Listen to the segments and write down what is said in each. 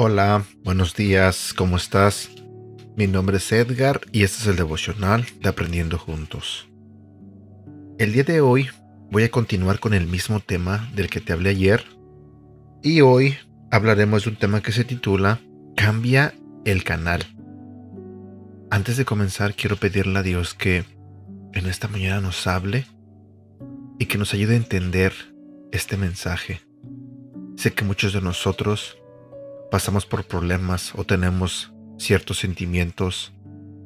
Hola, buenos días, ¿cómo estás? Mi nombre es Edgar y este es el devocional de Aprendiendo Juntos. El día de hoy voy a continuar con el mismo tema del que te hablé ayer y hoy hablaremos de un tema que se titula Cambia el canal. Antes de comenzar quiero pedirle a Dios que en esta mañana nos hable y que nos ayude a entender este mensaje. Sé que muchos de nosotros pasamos por problemas o tenemos ciertos sentimientos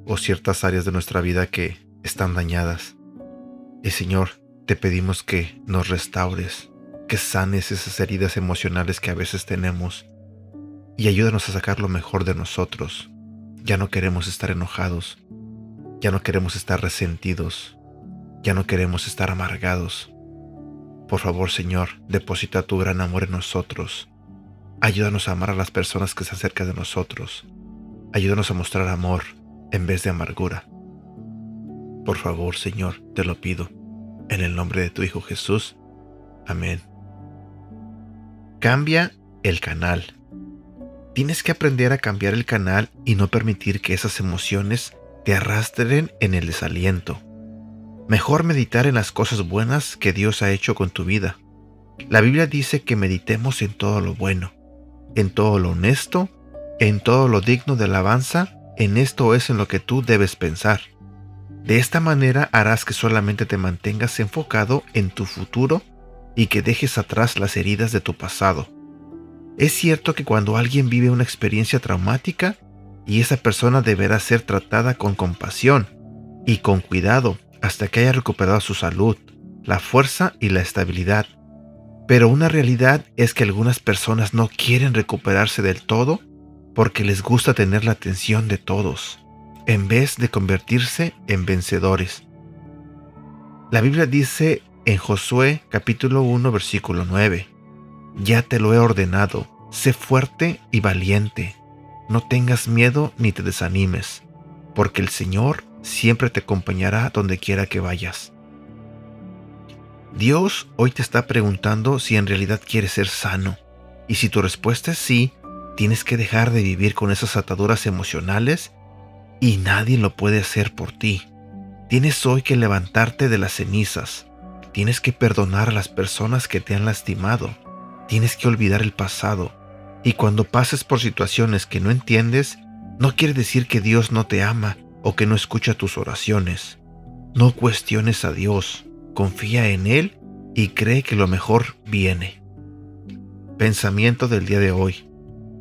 o ciertas áreas de nuestra vida que están dañadas. Y Señor, te pedimos que nos restaures, que sanes esas heridas emocionales que a veces tenemos y ayúdanos a sacar lo mejor de nosotros. Ya no queremos estar enojados, ya no queremos estar resentidos, ya no queremos estar amargados. Por favor, Señor, deposita tu gran amor en nosotros Ayúdanos a amar a las personas que se acercan de nosotros. Ayúdanos a mostrar amor en vez de amargura. Por favor, Señor, te lo pido, en el nombre de tu Hijo Jesús. Amén. Cambia el canal. Tienes que aprender a cambiar el canal y no permitir que esas emociones te arrastren en el desaliento. Mejor meditar en las cosas buenas que Dios ha hecho con tu vida. La Biblia dice que meditemos en todo lo bueno en todo lo honesto, en todo lo digno de alabanza, en esto es en lo que tú debes pensar. De esta manera harás que solamente te mantengas enfocado en tu futuro y que dejes atrás las heridas de tu pasado. Es cierto que cuando alguien vive una experiencia traumática, y esa persona deberá ser tratada con compasión y con cuidado hasta que haya recuperado su salud, la fuerza y la estabilidad, pero una realidad es que algunas personas no quieren recuperarse del todo porque les gusta tener la atención de todos, en vez de convertirse en vencedores. La Biblia dice en Josué capítulo 1 versículo 9, Ya te lo he ordenado, sé fuerte y valiente, no tengas miedo ni te desanimes, porque el Señor siempre te acompañará donde quiera que vayas. Dios hoy te está preguntando si en realidad quieres ser sano. Y si tu respuesta es sí, tienes que dejar de vivir con esas ataduras emocionales y nadie lo puede hacer por ti. Tienes hoy que levantarte de las cenizas. Tienes que perdonar a las personas que te han lastimado. Tienes que olvidar el pasado. Y cuando pases por situaciones que no entiendes, no quiere decir que Dios no te ama o que no escucha tus oraciones. No cuestiones a Dios confía en Él y cree que lo mejor viene. Pensamiento del día de hoy.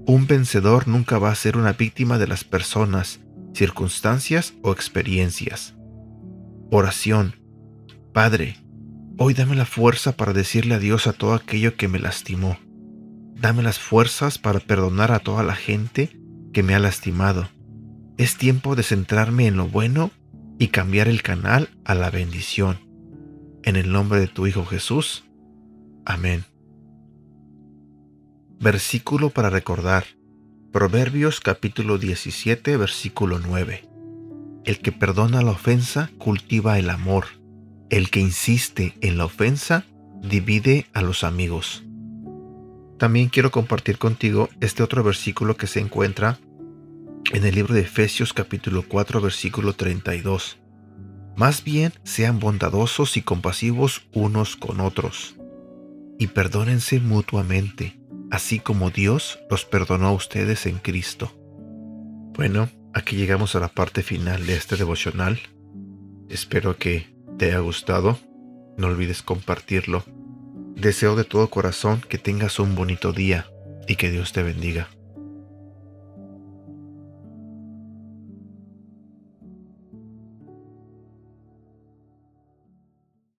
Un vencedor nunca va a ser una víctima de las personas, circunstancias o experiencias. Oración. Padre, hoy dame la fuerza para decirle adiós a todo aquello que me lastimó. Dame las fuerzas para perdonar a toda la gente que me ha lastimado. Es tiempo de centrarme en lo bueno y cambiar el canal a la bendición. En el nombre de tu Hijo Jesús. Amén. Versículo para recordar. Proverbios capítulo 17, versículo 9. El que perdona la ofensa cultiva el amor. El que insiste en la ofensa divide a los amigos. También quiero compartir contigo este otro versículo que se encuentra en el libro de Efesios capítulo 4 versículo 32. Más bien sean bondadosos y compasivos unos con otros, y perdónense mutuamente, así como Dios los perdonó a ustedes en Cristo. Bueno, aquí llegamos a la parte final de este devocional. Espero que te haya gustado. No olvides compartirlo. Deseo de todo corazón que tengas un bonito día y que Dios te bendiga.